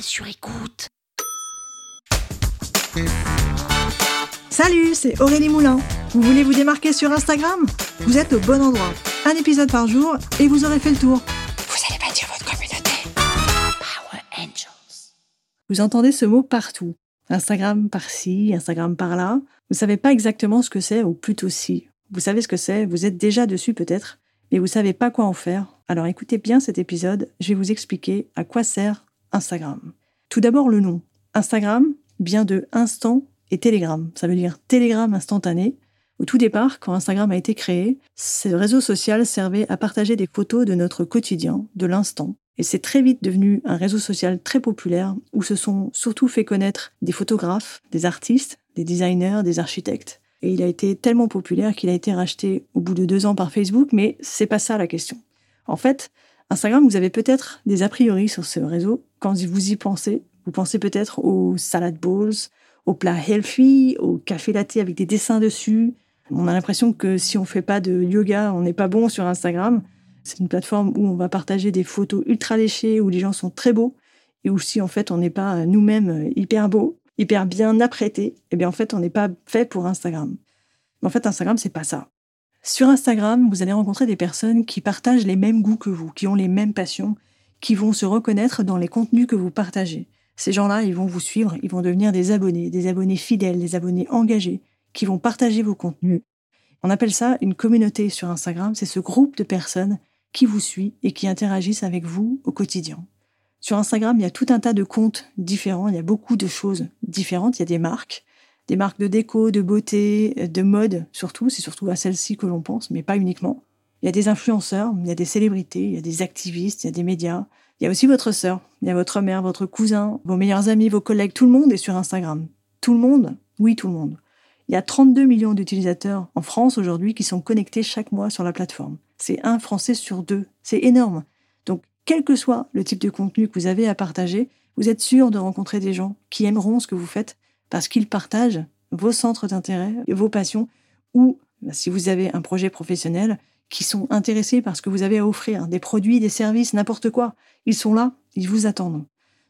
Sur écoute. Salut, c'est Aurélie Moulin. Vous voulez vous démarquer sur Instagram? Vous êtes au bon endroit. Un épisode par jour et vous aurez fait le tour. Vous allez bâtir votre communauté. Power Angels. Vous entendez ce mot partout. Instagram par-ci, Instagram par-là. Vous savez pas exactement ce que c'est, ou plutôt si. Vous savez ce que c'est, vous êtes déjà dessus peut-être, mais vous savez pas quoi en faire. Alors écoutez bien cet épisode, je vais vous expliquer à quoi sert Instagram. Tout d'abord le nom. Instagram vient de instant et Telegram. Ça veut dire télégramme instantané. Au tout départ, quand Instagram a été créé, ce réseau social servait à partager des photos de notre quotidien, de l'instant. Et c'est très vite devenu un réseau social très populaire où se sont surtout fait connaître des photographes, des artistes, des designers, des architectes. Et il a été tellement populaire qu'il a été racheté au bout de deux ans par Facebook, mais c'est pas ça la question. En fait, Instagram, vous avez peut-être des a priori sur ce réseau. Quand vous y pensez, vous pensez peut-être aux salad bowls, aux plats healthy, aux café latte avec des dessins dessus. On a l'impression que si on fait pas de yoga, on n'est pas bon sur Instagram. C'est une plateforme où on va partager des photos ultra léchées, où les gens sont très beaux, et où si en fait on n'est pas nous-mêmes hyper beaux, hyper bien apprêtés, eh bien en fait on n'est pas fait pour Instagram. Mais en fait Instagram c'est pas ça. Sur Instagram, vous allez rencontrer des personnes qui partagent les mêmes goûts que vous, qui ont les mêmes passions, qui vont se reconnaître dans les contenus que vous partagez. Ces gens-là, ils vont vous suivre, ils vont devenir des abonnés, des abonnés fidèles, des abonnés engagés, qui vont partager vos contenus. On appelle ça une communauté sur Instagram, c'est ce groupe de personnes qui vous suit et qui interagissent avec vous au quotidien. Sur Instagram, il y a tout un tas de comptes différents, il y a beaucoup de choses différentes, il y a des marques, des marques de déco, de beauté, de mode surtout, c'est surtout à celles-ci que l'on pense, mais pas uniquement. Il y a des influenceurs, il y a des célébrités, il y a des activistes, il y a des médias. Il y a aussi votre sœur, il y a votre mère, votre cousin, vos meilleurs amis, vos collègues, tout le monde est sur Instagram. Tout le monde Oui, tout le monde. Il y a 32 millions d'utilisateurs en France aujourd'hui qui sont connectés chaque mois sur la plateforme. C'est un Français sur deux. C'est énorme. Donc, quel que soit le type de contenu que vous avez à partager, vous êtes sûr de rencontrer des gens qui aimeront ce que vous faites parce qu'ils partagent vos centres d'intérêt, vos passions, ou bah, si vous avez un projet professionnel, qui sont intéressés par ce que vous avez à offrir, des produits, des services, n'importe quoi. Ils sont là, ils vous attendent.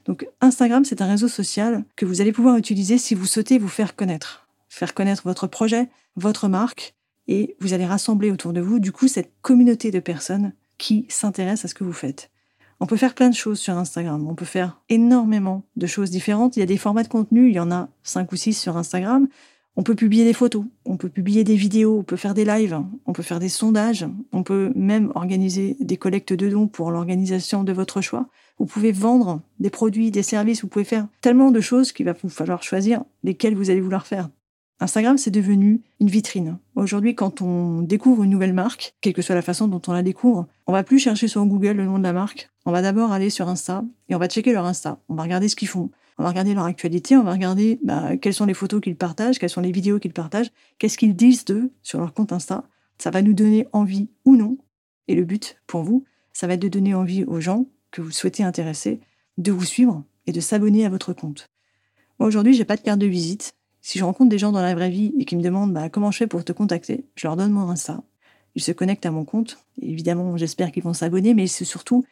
Donc Instagram, c'est un réseau social que vous allez pouvoir utiliser si vous souhaitez vous faire connaître. Faire connaître votre projet, votre marque, et vous allez rassembler autour de vous, du coup, cette communauté de personnes qui s'intéressent à ce que vous faites. On peut faire plein de choses sur Instagram. On peut faire énormément de choses différentes. Il y a des formats de contenu. Il y en a cinq ou six sur Instagram. On peut publier des photos. On peut publier des vidéos. On peut faire des lives. On peut faire des sondages. On peut même organiser des collectes de dons pour l'organisation de votre choix. Vous pouvez vendre des produits, des services. Vous pouvez faire tellement de choses qu'il va vous falloir choisir lesquelles vous allez vouloir faire. Instagram, c'est devenu une vitrine. Aujourd'hui, quand on découvre une nouvelle marque, quelle que soit la façon dont on la découvre, on va plus chercher sur Google le nom de la marque. On va d'abord aller sur Insta et on va checker leur Insta. On va regarder ce qu'ils font. On va regarder leur actualité. On va regarder bah, quelles sont les photos qu'ils partagent, quelles sont les vidéos qu'ils partagent, qu'est-ce qu'ils disent d'eux sur leur compte Insta. Ça va nous donner envie ou non. Et le but pour vous, ça va être de donner envie aux gens que vous souhaitez intéresser de vous suivre et de s'abonner à votre compte. Moi, aujourd'hui, j'ai pas de carte de visite. Si je rencontre des gens dans la vraie vie et qui me demandent bah, comment je fais pour te contacter, je leur donne mon Insta. Ils se connectent à mon compte. évidemment, j'espère qu'ils vont s'abonner, mais c'est surtout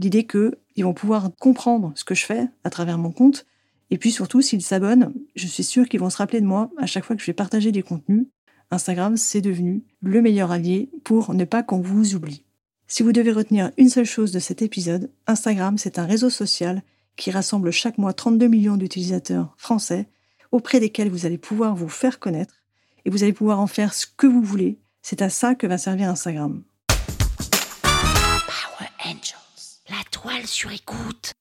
l'idée qu'ils vont pouvoir comprendre ce que je fais à travers mon compte. Et puis surtout, s'ils s'abonnent, je suis sûre qu'ils vont se rappeler de moi à chaque fois que je vais partager des contenus. Instagram, c'est devenu le meilleur allié pour ne pas qu'on vous oublie. Si vous devez retenir une seule chose de cet épisode, Instagram, c'est un réseau social qui rassemble chaque mois 32 millions d'utilisateurs français auprès desquels vous allez pouvoir vous faire connaître et vous allez pouvoir en faire ce que vous voulez. C'est à ça que va servir Instagram. Sur écoute.